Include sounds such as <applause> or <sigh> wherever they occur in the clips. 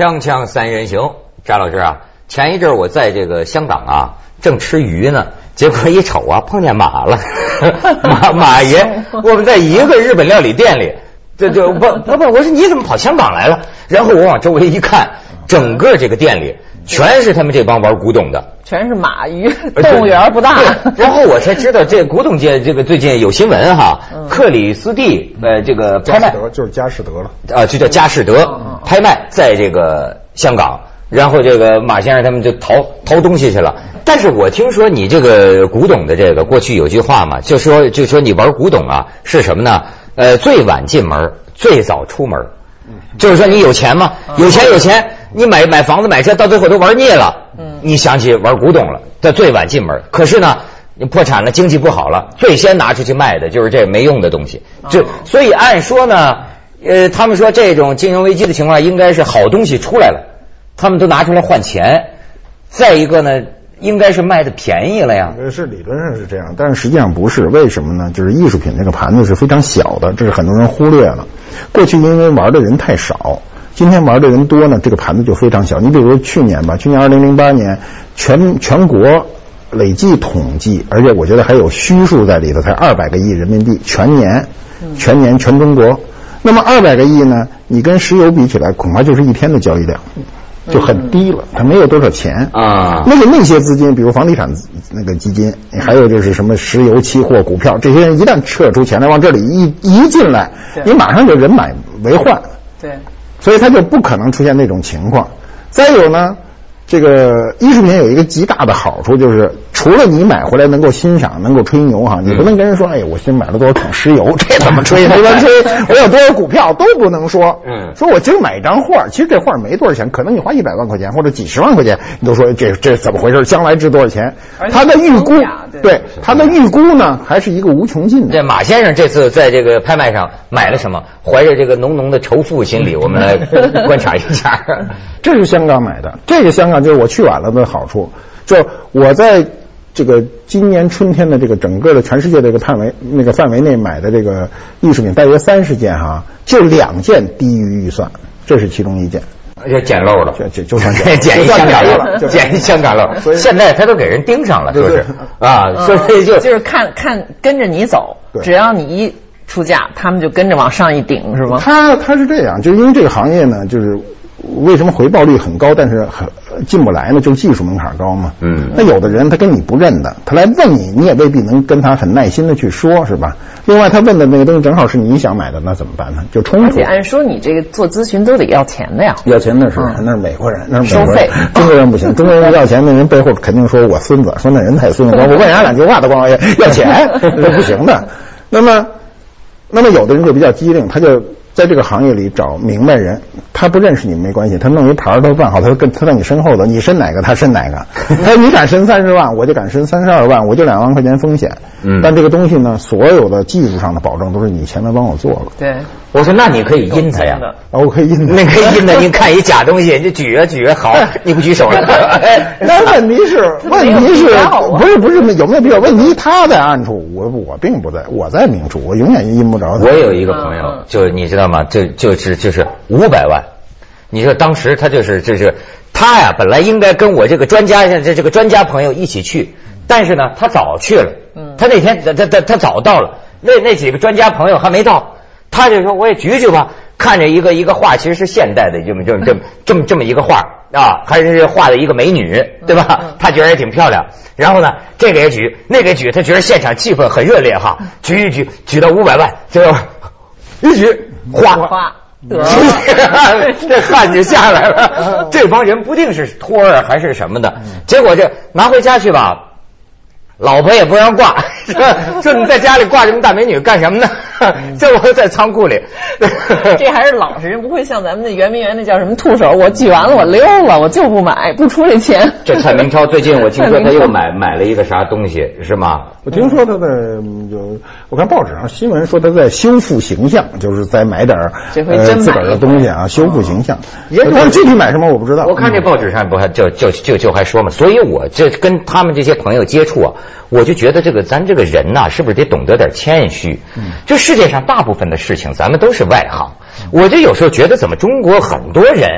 锵锵三人行，张老师啊，前一阵我在这个香港啊，正吃鱼呢，结果一瞅啊，碰见马了，<laughs> 马马爷，<laughs> 我们在一个日本料理店里，这这不不不，我说你怎么跑香港来了？然后我往周围一看，整个这个店里全是他们这帮玩古董的。全是马鱼，动物园不大。然后我才知道，这古董界这个最近有新闻哈，克里斯蒂呃这个拍卖就是佳士得了啊，就叫佳士得拍卖，在这个香港，然后这个马先生他们就淘淘东西去了。但是我听说你这个古董的这个过去有句话嘛，就说就说你玩古董啊是什么呢？呃，最晚进门，最早出门。就是说你有钱吗？有钱有钱，你买买房子买车，到最后都玩腻了。嗯，你想起玩古董了，这最晚进门。可是呢，你破产了，经济不好了，最先拿出去卖的就是这没用的东西。就所以按说呢，呃，他们说这种金融危机的情况，应该是好东西出来了，他们都拿出来换钱。再一个呢。应该是卖的便宜了呀？是理论上是这样，但是实际上不是。为什么呢？就是艺术品这个盘子是非常小的，这是很多人忽略了。过去因为玩的人太少，今天玩的人多呢，这个盘子就非常小。你比如去年吧，去年二零零八年全全国累计统计，而且我觉得还有虚数在里头，才二百个亿人民币，全年全年全中国。那么二百个亿呢？你跟石油比起来，恐怕就是一天的交易量。就很低了，它没有多少钱啊。那个那些资金，比如房地产那个基金，还有就是什么石油期货、股票，这些人一旦撤出钱来往这里一一进来，你马上就人满为患。对，所以它就不可能出现那种情况。再有呢。这个艺术品有一个极大的好处，就是除了你买回来能够欣赏、能够吹牛哈，你不能跟人说，哎，我新买了多少桶石油，这怎么吹？没法吹。我有多少股票都不能说。嗯，说我今儿买一张画，其实这画没多少钱，可能你花一百万块钱或者几十万块钱，你都说这这怎么回事？将来值多少钱？他的预估，对他的预估呢，还是一个无穷尽的。这马先生这次在这个拍卖上买了什么？怀着这个浓浓的仇富心理，我们来观察一下。<laughs> 这是香港买的，这个香港。就是我去晚了的好处，就我在这个今年春天的这个整个的全世界这个范围那个范围内买的这个艺术品大约三十件哈，就两件低于预算，这是其中一件，也捡漏了，就就就算捡 <laughs> 一香港漏，捡一香港漏，<laughs> 现在他都给人盯上了，说是。啊，所以就就是看看跟着你走，只要你一出价，他们就跟着往上一顶，是吗？他他是这样，就因为这个行业呢，就是。为什么回报率很高，但是很进不来呢？就是技术门槛高嘛。嗯。那有的人他跟你不认的，他来问你，你也未必能跟他很耐心的去说，是吧？另外，他问的那个东西正好是你想买的，那怎么办呢？就冲突。而且按说你这个做咨询都得要钱的呀。要钱那是那是美国人，那是收费。中国人不行，<laughs> 中国人要钱，那人背后肯定说我孙子，说那人太孙子，我问人家两句话都光要要钱，<laughs> 这不行的。那么，那么有的人就比较机灵，他就。在这个行业里找明白人，他不认识你没关系，他弄一牌儿都办好，他跟他在你身后的，你申哪个他申哪个。他 <laughs> 说你敢申三十万，我就敢申三十二万，我就两万块钱风险。嗯，但这个东西呢，所有的技术上的保证都是你前面帮我做了。对，我说那你可以阴他呀，我可以阴他，那可以阴他。你看一假东西，你举啊举啊，好，<laughs> 你不举手了。<laughs> 那问题是，问题是，不是不是有没有必要？问题他在暗处，我我并不在，我在明处，我永远阴不着他。我有一个朋友，就你知道。嘛，就就是就是五百万，你说当时他就是就是他呀，本来应该跟我这个专家这这个专家朋友一起去，但是呢，他早去了，嗯，他那天他他他他早到了，那那几个专家朋友还没到，他就说我也举举吧，看着一个一个画，其实是现代的这么 <laughs> 这么这么这么这么一个画啊，还是画的一个美女，对吧？他觉得也挺漂亮，然后呢，这个也举，那个也举，他觉得现场气氛很热烈哈，举一举举到五百万，就 <laughs> 一举。哗哗，<laughs> <laughs> 这汗就下来了。这帮人不定是托儿还是什么的，结果这拿回家去吧。老婆也不让挂，<laughs> 说说你在家里挂这么大美女干什么呢？<laughs> 这我在仓库里。<laughs> 这还是老实人，不会像咱们那圆明园那叫什么兔手，我举完了我溜了，我就不买，不出这钱。<laughs> 这蔡明超最近我听说他又买买了一个啥东西，是吗？我听说他在有，我看报纸上新闻说他在修复形象，就是在买点呃自个儿的东西啊，修复形象。但是具体买什么我不知道。我看这报纸上不还就就就就还说嘛，所以我这跟他们这些朋友接触啊。我就觉得这个咱这个人呐，是不是得懂得点谦虚？嗯，就世界上大部分的事情，咱们都是外行。我就有时候觉得，怎么中国很多人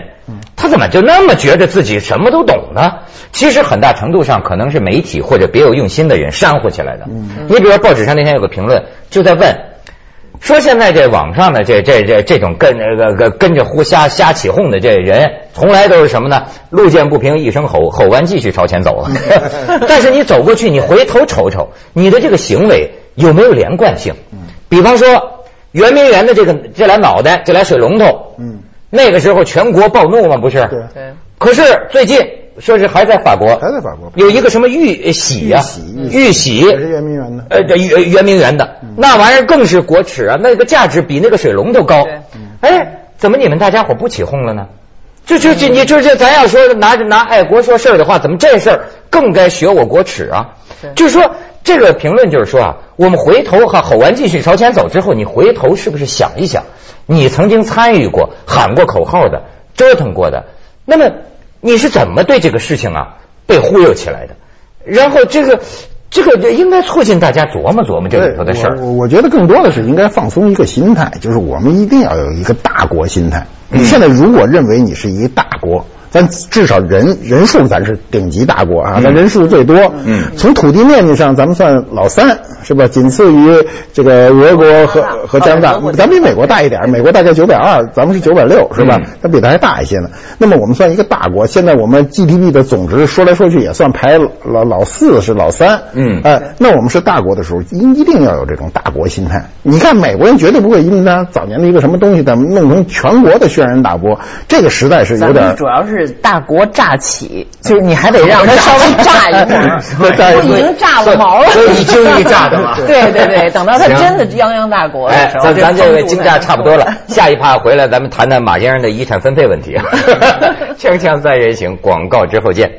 他怎么就那么觉得自己什么都懂呢？其实很大程度上可能是媒体或者别有用心的人煽乎起来的。你比如说报纸上那天有个评论，就在问。说现在这网上的这这这这种跟那个跟跟着胡瞎瞎起哄的这人，从来都是什么呢？路见不平一声吼，吼完继续朝前走了。<laughs> 但是你走过去，你回头瞅瞅，你的这个行为有没有连贯性？比方说圆明园的这个这俩脑袋，这俩水龙头，嗯，那个时候全国暴怒嘛，不是？对。可是最近。说是还在法国，还在法国有一个什么玉玺呀，玉玺也是圆明园的，呃，圆圆明园的那玩意儿更是国耻啊，那个价值比那个水龙头高。哎，怎么你们大家伙不起哄了呢？就就就你就就咱要说拿着拿爱国说事儿的话，怎么这事儿更该学我国耻啊？就是说这个评论就是说啊，我们回头哈吼完继续朝前走之后，你回头是不是想一想，你曾经参与过喊过口号的，折腾过的，那么。你是怎么对这个事情啊被忽悠起来的？然后这个这个应该促进大家琢磨琢磨这里头的事儿。我我觉得更多的是应该放松一个心态，就是我们一定要有一个大国心态。你现在如果认为你是一个大国。咱至少人人数咱是顶级大国啊，咱人数最多。嗯，从土地面积上，咱们算老三，是吧？仅次于这个俄国和和加拿大，咱比美国大一点，美国大概九百二，咱们是九百六，是吧？咱比它还大一些呢。那么我们算一个大国，现在我们 GDP 的总值说来说去也算排老老四是老三。嗯，哎，那我们是大国的时候，一一定要有这种大国心态。你看美国人绝对不会因为他早年的一个什么东西，咱们弄成全国的轩然大波。这个实在是有点主要是。大国乍起，就是你还得让它稍微炸一会儿，都已经炸了毛了，所以经 <laughs> 一炸的嘛。<laughs> 对对对，等到它真的泱泱大国的时候，咱咱这个惊炸差不多了，下一趴回来咱们谈谈马先生的遗产分配问题。<laughs> 锵锵三人行，广告之后见。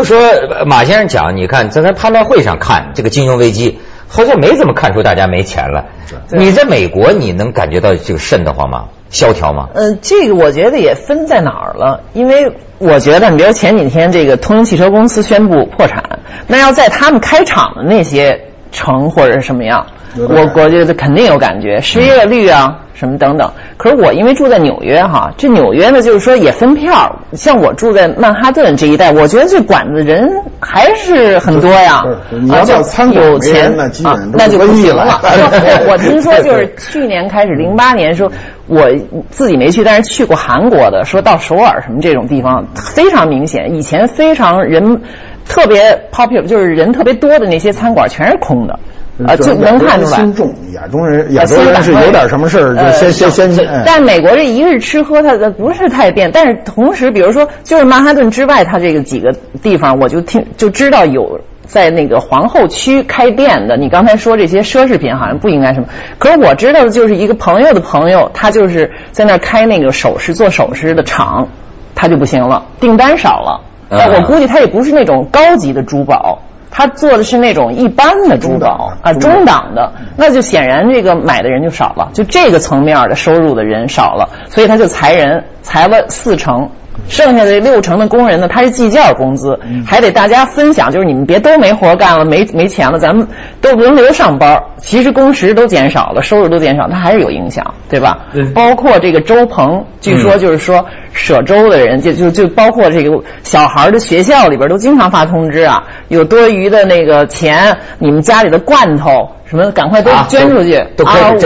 就说马先生讲，你看在咱拍卖会上看这个金融危机，好像没怎么看出大家没钱了。你在美国，你能感觉到这个瘆得慌吗？萧条吗？嗯，这个我觉得也分在哪儿了，因为我觉得，你比如前几天这个通用汽车公司宣布破产，那要在他们开厂的那些城或者是什么样，我我觉得肯定有感觉，失业率啊。什么等等，可是我因为住在纽约哈，这纽约呢就是说也分票，像我住在曼哈顿这一带，我觉得这馆子人还是很多呀。你要到餐馆有钱啊，那就不行了。<laughs> 我听说就是去年开始，零八年说，我自己没去，但是去过韩国的，说到首尔什么这种地方非常明显，以前非常人特别 popular，就是人特别多的那些餐馆全是空的。啊，就能看出来。心重，亚洲人，亚洲人是有点什么事儿就先先先。但美国这一日吃喝，它不是太变。但是同时，比如说，就是曼哈顿之外，它这个几个地方，我就听就知道有在那个皇后区开店的。你刚才说这些奢侈品好像不应该什么，可是我知道的就是一个朋友的朋友，他就是在那儿开那个首饰做首饰的厂，他就不行了，订单少了。我估计他也不是那种高级的珠宝。他做的是那种一般的珠宝啊，中档的，那就显然这个买的人就少了，就这个层面的收入的人少了，所以他就裁人，裁了四成。剩下的六成的工人呢，他是计件工资，还得大家分享，就是你们别都没活干了，没没钱了，咱们都轮流上班。其实工时都减少了，收入都减少，它还是有影响，对吧？包括这个周鹏，据说就是说舍粥的人，就就就包括这个小孩的学校里边都经常发通知啊，有多余的那个钱，你们家里的罐头。什么？赶快都捐出去啊！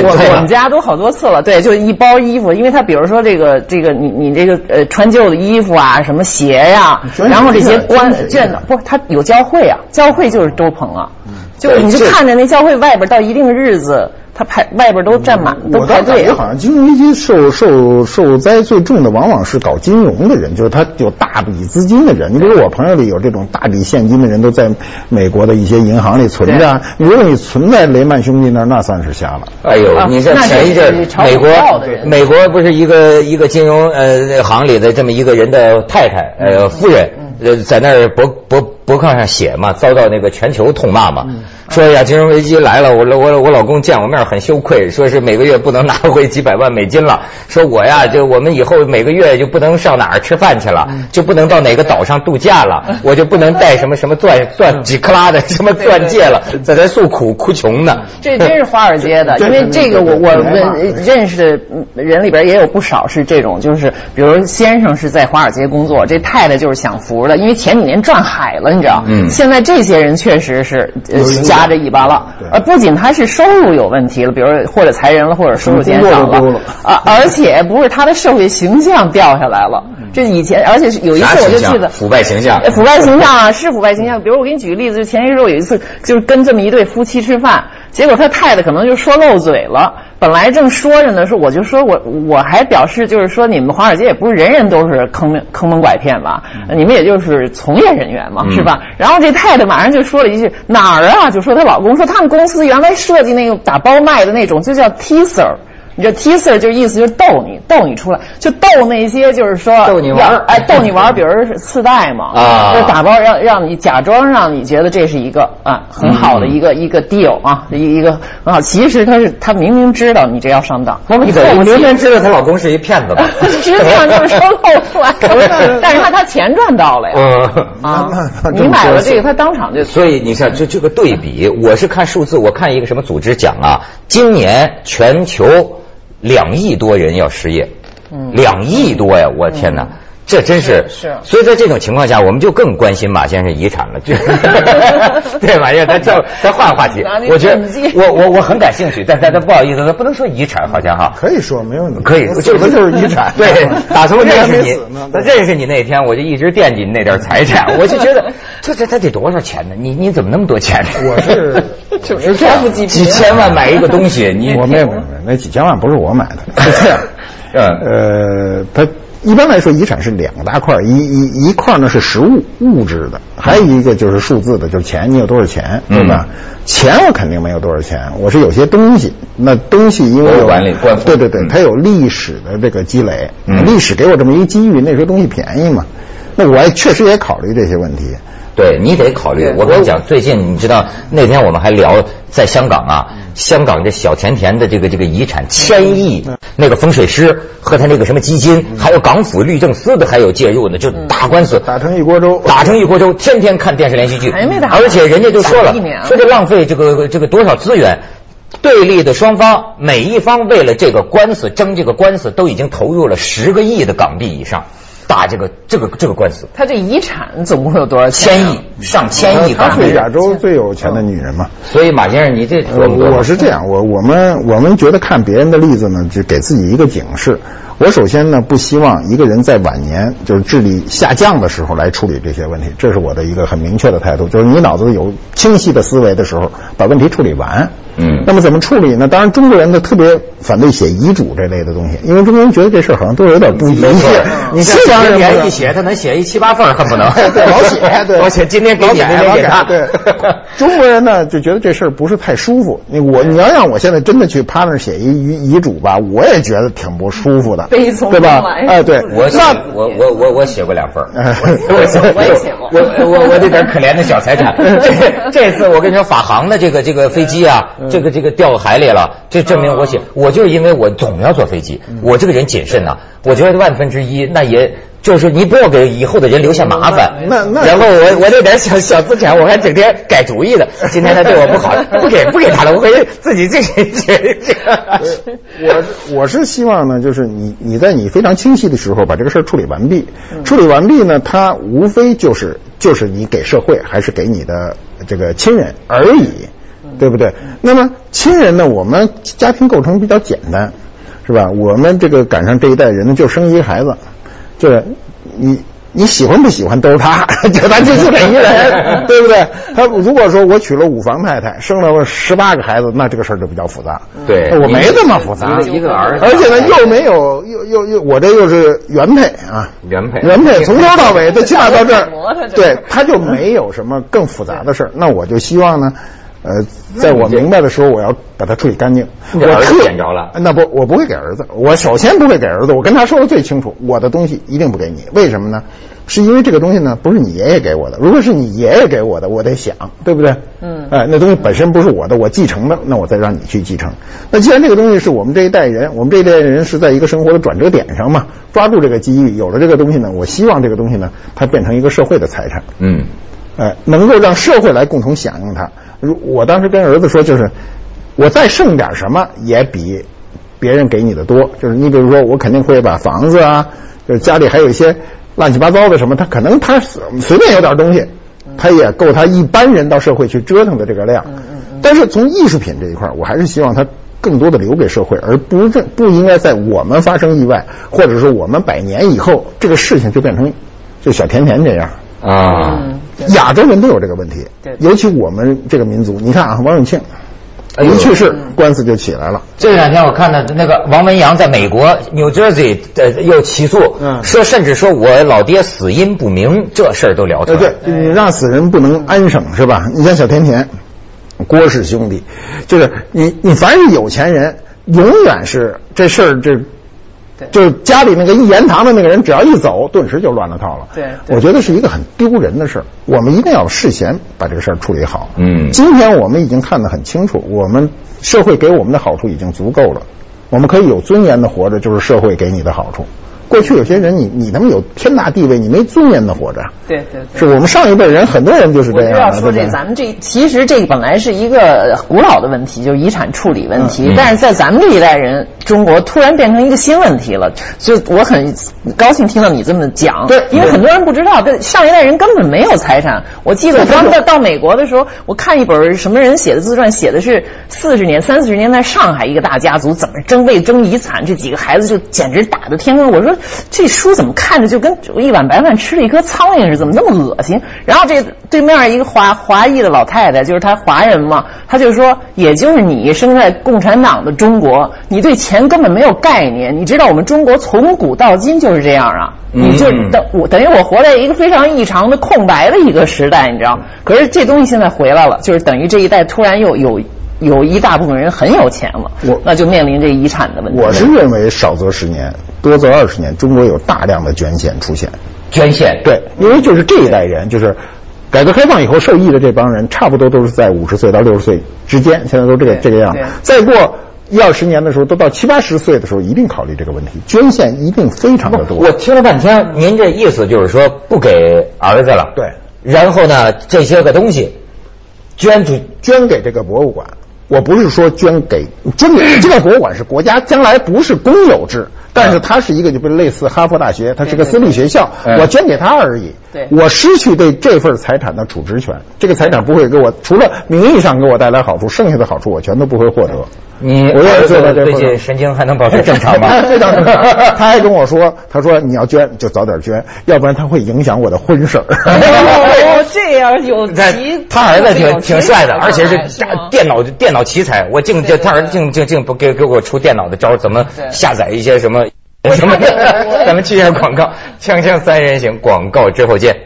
我我们家都好多次了，对，就一包衣服，因为他比如说这个这个你你这个呃穿旧的衣服啊，什么鞋呀，然后这些官卷的，不，他有教会啊，教会就是周鹏啊，就你就看着那教会外边到一定日子。他排外边都站满，都排队。我好像金融危机受受受灾最重的，往往是搞金融的人，就是他有大笔资金的人。你比如我朋友里有这种大笔现金的人，都在美国的一些银行里存着。如果你存在雷曼兄弟那儿，那算是瞎了。哎呦，你这前一阵美国美国不是一个一个金融呃行里的这么一个人的太太呃夫人呃在那儿博博。博客上写嘛，遭到那个全球痛骂嘛，说呀，金融危机来了，我我我老公见我面很羞愧，说是每个月不能拿回几百万美金了，说我呀，就我们以后每个月就不能上哪儿吃饭去了，就不能到哪个岛上度假了，我就不能带什么什么钻钻几克拉的什么钻戒了，在这诉苦哭穷呢。这真是华尔街的，因为这个我我们认识的人里边也有不少是这种，就是比如先生是在华尔街工作，这太太就是享福的，因为前几年赚海了，你知道？嗯。现在这些人确实是夹着尾巴了，呃，不仅他是收入有问题了，比如或者裁人了，或者收入减少了啊，而且不是他的社会形象掉下来了。这以前，而且是有一次我就记得？腐败形象呃。腐败形象啊，<laughs> 是腐败形象。比如我给你举个例子，就前些时候有一次，就是跟这么一对夫妻吃饭，结果他太太可能就说漏嘴了。本来正说着呢，说我就说我我还表示就是说你们华尔街也不是人人都是坑蒙坑蒙拐骗吧，你们也就是从业人员嘛，嗯是吧？然后这太太马上就说了一句哪儿啊？就说她老公说他们公司原来设计那个打包卖的那种，就叫 teaser。你这 teaser 就意思就是逗你，逗你出来，就逗那些就是说逗你玩儿哎，逗你玩儿，<laughs> 比如是次贷嘛，啊就是打包让让你假装让你觉得这是一个啊很好的一个、一个 deal 啊，一一个很好，其实他是他明明知道你这要上当，你怎么明明知道她老公是一骗子吧？<laughs> 实际上就是说 <laughs> 漏出来了，但是他他钱赚到了呀，嗯。啊那那，这你买了这个，他当场就所以你看，就这个对比，我是看数字，我看一个什么组织讲啊，今年全球两亿多人要失业，两亿多呀，我天哪！这真是是是。所以在这种情况下，我们就更关心马先生遗产了，就 <laughs> 对马先生，咱叫 <laughs> 咱换个话题。我觉得我我我很感兴趣，但但但不好意思，咱不能说遗产，好像哈，<laughs> 可以说没问题，可以，死了就是遗产。对，打从认识你认识你那天，我就一直惦记你那点财产，我就觉得这这这得多少钱呢？你你怎么那么多钱？呢？我是就是几千万买一个东西，你我没有没有，那几千万不是我买的，<laughs> 是这样。<laughs> 嗯呃，它一般来说遗产是两大块，一一一块呢是实物物质的，还有一个就是数字的，就是钱，你有多少钱，对吧？钱我肯定没有多少钱，我是有些东西，那东西因为有管理官对对对嗯，它有历史的这个积累，嗯历史给我这么一个机遇，那时候东西便宜嘛，那我也确实也考虑这些问题。对你得考虑。我跟你讲，最近你知道那天我们还聊在香港啊，香港这小甜甜的这个这个遗产千亿，那个风水师和他那个什么基金，还有港府律政司的还有介入呢，就打官司。打成一锅粥，打成一锅粥，天天看电视连续剧，还没打而且人家就说了说这浪费这个这个多少资源。对立的双方，每一方为了这个官司争这个官司，都已经投入了十个亿的港币以上，打这个这个这个官司，他这遗产总共有多少钱啊？千亿上千亿她港币是。亚洲最有钱的女人嘛。所以马先生，你这呃琢磨琢磨我是这样，我我们我们觉得看别人的例子呢，就给自己一个警示。我首先呢，不希望一个人在晚年就是智力下降的时候来处理这些问题，这是我的一个很明确的态度。就是你脑子里有清晰的思维的时候，把问题处理完。嗯那么怎么处理呢？当然，中国人呢特别反对写遗嘱这类的东西，因为中国人觉得这事儿好像都有点不理没错解。你西西方人一写，他能写一七八份儿，恨不能 <laughs> 对，老写，<laughs> 对，我写今天给你，明天给他，对。中国人呢就觉得这事儿不是太舒服。你我你要让我现在真的去趴那儿写一遗遗嘱吧，我也觉得挺不舒服的，悲从对吧中来？哎，对，我我我我我写过两份儿 <laughs> 我写我也写过我我我这点可怜的小财产，<laughs> 这这次我跟你说，法航的这个这个飞机啊，这个这个掉海里了，这证明我写，我就是因为我总要坐飞机，我这个人谨慎呐，我觉得万分之一那也。就是你不要给以后的人留下麻烦，那那然后我我这点小小资产，我还整天改主意的。<laughs> 今天他对我不好，<laughs> 不给不给他了，我回去自己这这这这个。我我是希望呢，就是你你在你非常清晰的时候把这个事儿处理完毕。嗯处理完毕呢，他无非就是就是你给社会还是给你的这个亲人而已，嗯对不对？那么亲人呢，我们家庭构成比较简单，是吧？我们这个赶上这一代人呢，就生一个孩子，就是你。你喜欢不喜欢都是他，<laughs> 就咱就就这一人，对不对？他如果说我娶了五房太太，生了十八个孩子，那这个事儿就比较复杂。对我没这么复杂，一个一个儿子而且呢又没有又又又我这又是原配啊，原配原配从头到尾都起码到这儿 <laughs> 对，他就没有什么更复杂的事儿。那我就希望呢。呃，在我明白的时候，我要把它处理干净。我你儿子特捡着了那不，我不会给儿子。我首先不会给儿子。我跟他说的最清楚，我的东西一定不给你。为什么呢？是因为这个东西呢，不是你爷爷给我的。如果是你爷爷给我的，我得想，对不对？嗯。哎，那东西本身不是我的，我继承的，那我再让你去继承。那既然这个东西是我们这一代人，我们这一代人是在一个生活的转折点上嘛，抓住这个机遇，有了这个东西呢，我希望这个东西呢，它变成一个社会的财产。嗯。哎，能够让社会来共同享用它。如我当时跟儿子说，就是我再剩点什么，也比别人给你的多。就是你比如说，我肯定会把房子啊，就是家里还有一些。乱七八糟的什么，他可能他随便有点东西，他也够他一般人到社会去折腾的这个量。但是从艺术品这一块，我还是希望他更多的留给社会，而不是不应该在我们发生意外，或者说我们百年以后，这个事情就变成就小甜甜这样啊。亚洲人都有这个问题，尤其我们这个民族，你看啊，王永庆。一去世，官司就起来了。这两天我看到那个王文洋在美国 New Jersey 呃又起诉，说甚至说我老爹死因不明，这事儿都了得。对，你让死人不能安生是吧？你像小甜甜，郭氏兄弟，就是你你凡是有钱人，永远是这事儿这。就是家里那个一言堂的那个人，只要一走，顿时就乱了套了。对，我觉得是一个很丢人的事儿。我们一定要事先把这个事儿处理好。嗯，今天我们已经看得很清楚，我们社会给我们的好处已经足够了，我们可以有尊严的活着，就是社会给你的好处。过去有些人，你你他妈有天大地位，你没尊严的活着。对对，是我们上一辈人很多人就是这样。我要说这，咱们这其实这本来是一个古老的问题，就是遗产处理问题，但是在咱们这一代人，中国突然变成一个新问题了。就我很高兴听到你这么讲，对，因为很多人不知道，上一代人根本没有财产。我记得我刚到到美国的时候，我看一本什么人写的自传，写的是四十年、三四十年代上海一个大家族怎么争为争遗产，这几个孩子就简直打的天昏。我说。这书怎么看着就跟一碗白饭吃了一颗苍蝇似的，怎么那么恶心？然后这对面一个华华裔的老太太，就是她华人嘛，她就说，也就是你生在共产党的中国，你对钱根本没有概念。你知道我们中国从古到今就是这样啊，你就等我等于我活在一个非常异常的空白的一个时代，你知道？可是这东西现在回来了，就是等于这一代突然又有。有一大部分人很有钱了，我那就面临这遗产的问题。我是认为少则十年，多则二十年，中国有大量的捐献出现。捐献对，因为就是这一代人，就是改革开放以后受益的这帮人，差不多都是在五十岁到六十岁之间，现在都这个这个样。再过一二十年的时候，都到七八十岁的时候，一定考虑这个问题，捐献一定非常的多。我听了半天，您这意思就是说不给儿子了？对。然后呢，这些个东西捐出捐给这个博物馆。我不是说捐给捐给这个博物馆是国家将来不是公有制，但是它是一个就类似哈佛大学，它是个私立学校，我捐给他而已。对，我失去对这份财产的处置权，这个财产不会给我除了名义上给我带来好处，剩下的好处我全都不会获得。你我也做到这最近神经还能保持正常吗？<laughs> 非常正常。他还跟我说，<laughs> 他说你要捐就早点捐，要不然他会影响我的婚事儿。哦，<laughs> 这样有奇。他儿子挺挺帅的，而且是电脑电脑奇才。我净就他儿子净净净不给给我出电脑的招，怎么下载一些什么 <laughs> 什么？咱们去一下广告，锵锵三人行，广告之后见。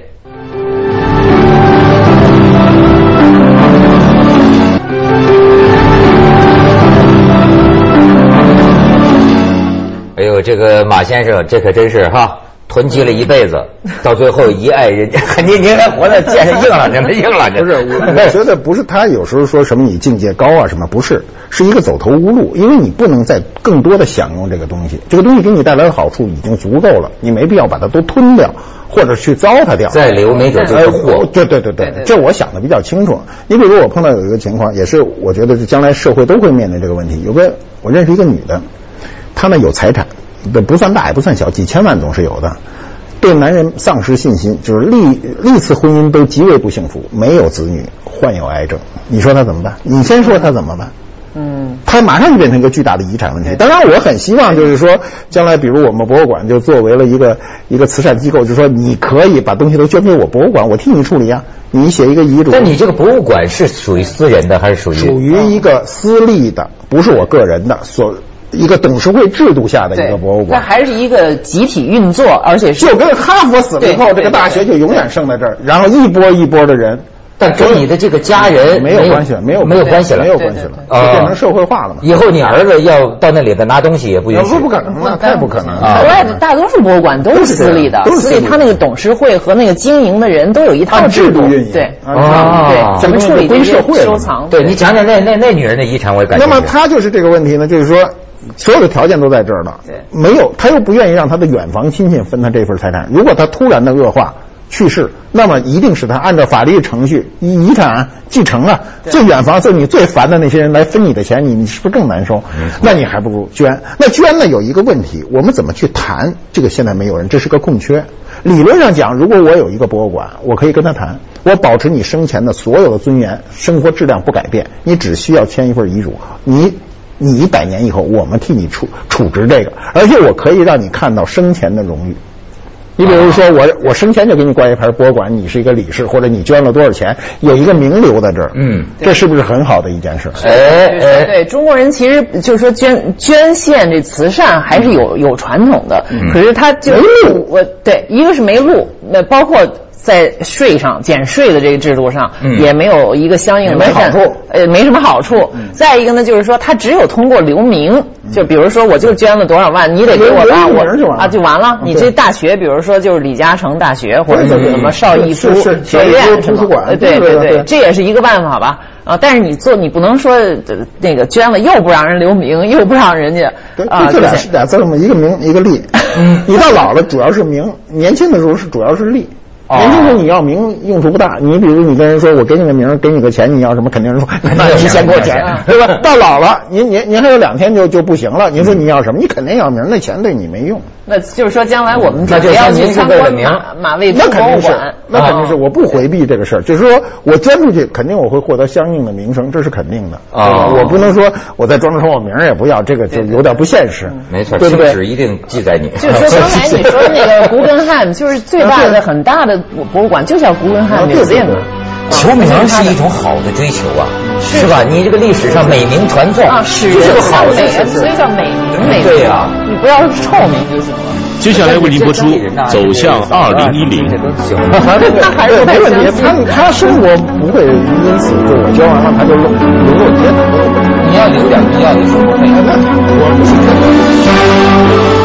哎呦，这个马先生，这可真是哈，囤积了一辈子，到最后一爱人家，<laughs> 您您还活在见着硬了，您硬了，不是？我觉得不是他有时候说什么你境界高啊什么，不是，是一个走投无路，因为你不能再更多的享用这个东西，这个东西给你带来的好处已经足够了，你没必要把它都吞掉，或者去糟蹋掉。再留没准就是祸。对对对对，这我想的比较清楚。你比如我碰到有一个情况，也是我觉得是将来社会都会面临这个问题。有个我认识一个女的。她呢有财产，不算大也不算小，几千万总是有的。对男人丧失信心，就是历历次婚姻都极为不幸福，没有子女，患有癌症。你说他怎么办？你先说他怎么办？嗯，他马上就变成一个巨大的遗产问题。当然，我很希望就是说，将来比如我们博物馆就作为了一个一个慈善机构，就是说你可以把东西都捐给我博物馆，我替你处理啊。你写一个遗嘱。但你这个博物馆是属于私人的还是属于？属于一个私立的，不是我个人的所。一个董事会制度下的一个博物馆，它还是一个集体运作，而且是就跟哈佛死了以后，这个大学就永远剩在这儿，然后一波一波的人但跟你的这个家人没有关系了，没有没有关系了，没有关系了，哦就变成社会化了嘛。以后你儿子要到那里头拿东西也不允许，不不可能，那太不可能了。国外的大多数博物馆都是私立的都，是私立的所以他那个董事会和那个经营的人都有一套制度。度运营。对啊对，怎么处理归社会了收藏？对。你讲讲那那那女人的遗产，我也感觉。那么他就是这个问题呢，就是说。所有的条件都在这儿了，对没有他又不愿意让他的远房亲戚分他这份财产。如果他突然的恶化去世，那么一定是他按照法律程序遗遗产继承啊，最远房就你最烦的那些人来分你的钱，你你是不是更难受？那你还不如捐。那捐呢有一个问题，我们怎么去谈？这个现在没有人，这是个空缺。理论上讲，如果我有一个博物馆，我可以跟他谈，我保持你生前的所有的尊严，生活质量不改变，你只需要签一份遗嘱，你。你一百年以后，我们替你处处置这个，而且我可以让你看到生前的荣誉。你比如说，我我生前就给你挂一牌博物馆，你是一个理事，或者你捐了多少钱，有一个名留在这儿。嗯，这是不是很好的一件事？哎对哎，对，中国人其实就是说捐捐献这慈善还是有有传统的，可是他就没路我对一个是没路，那包括。在税上减税的这个制度上，嗯也没有一个相应的没好处呃，没什么好处。再一个呢，就是说，他只有通过留名，就比如说，我就捐了多少万，你得给我留吧，我留名就完了啊就完了。你这大学，比如说就是李嘉诚大学，或者对对对是什么邵逸夫学院什么图书馆呃对对对这也是一个办法吧。啊，但是你做你不能说呃那个捐了又不让人留名，又不让人家对，啊，这俩俩字嘛，一个名一个利。嗯 <laughs> 你到老了主要是名，年轻的时候是主要是利。哦年轻时你要名用处不大，你比如你跟人说我给你个名，给你个钱，你要什么？肯定是说 <laughs> 那你先给我钱，对吧？到老了，您您您还有两天就就不行了，您说你要什么？你肯定要名，那钱对你没用。那就是说将来我们那就要您是去参观为了名马马未都那肯定是博物馆，，那肯定是，啊我不回避这个事儿，就是说我捐出去，肯定我会获得相应的名声，这是肯定的。啊对吧我不能说我再装成我名儿也不要，这个就有点不现实。没错，对不对？青史一定记在你。就是说 <laughs> 刚才你说那个古根汉，就是最大的很大的博物馆就叫古根汉啊对对 museum 对啊。求名是一种好的追求啊，是吧？你这个历史上美名传颂是个好的所以叫美名美名。对呀你不要臭名就行了。接下来为您播出《走向二零一零》。这都行。那还是没问题他他生活不会因此就我交完了他就沦沦落街头。你要留点必要的生活费。我不是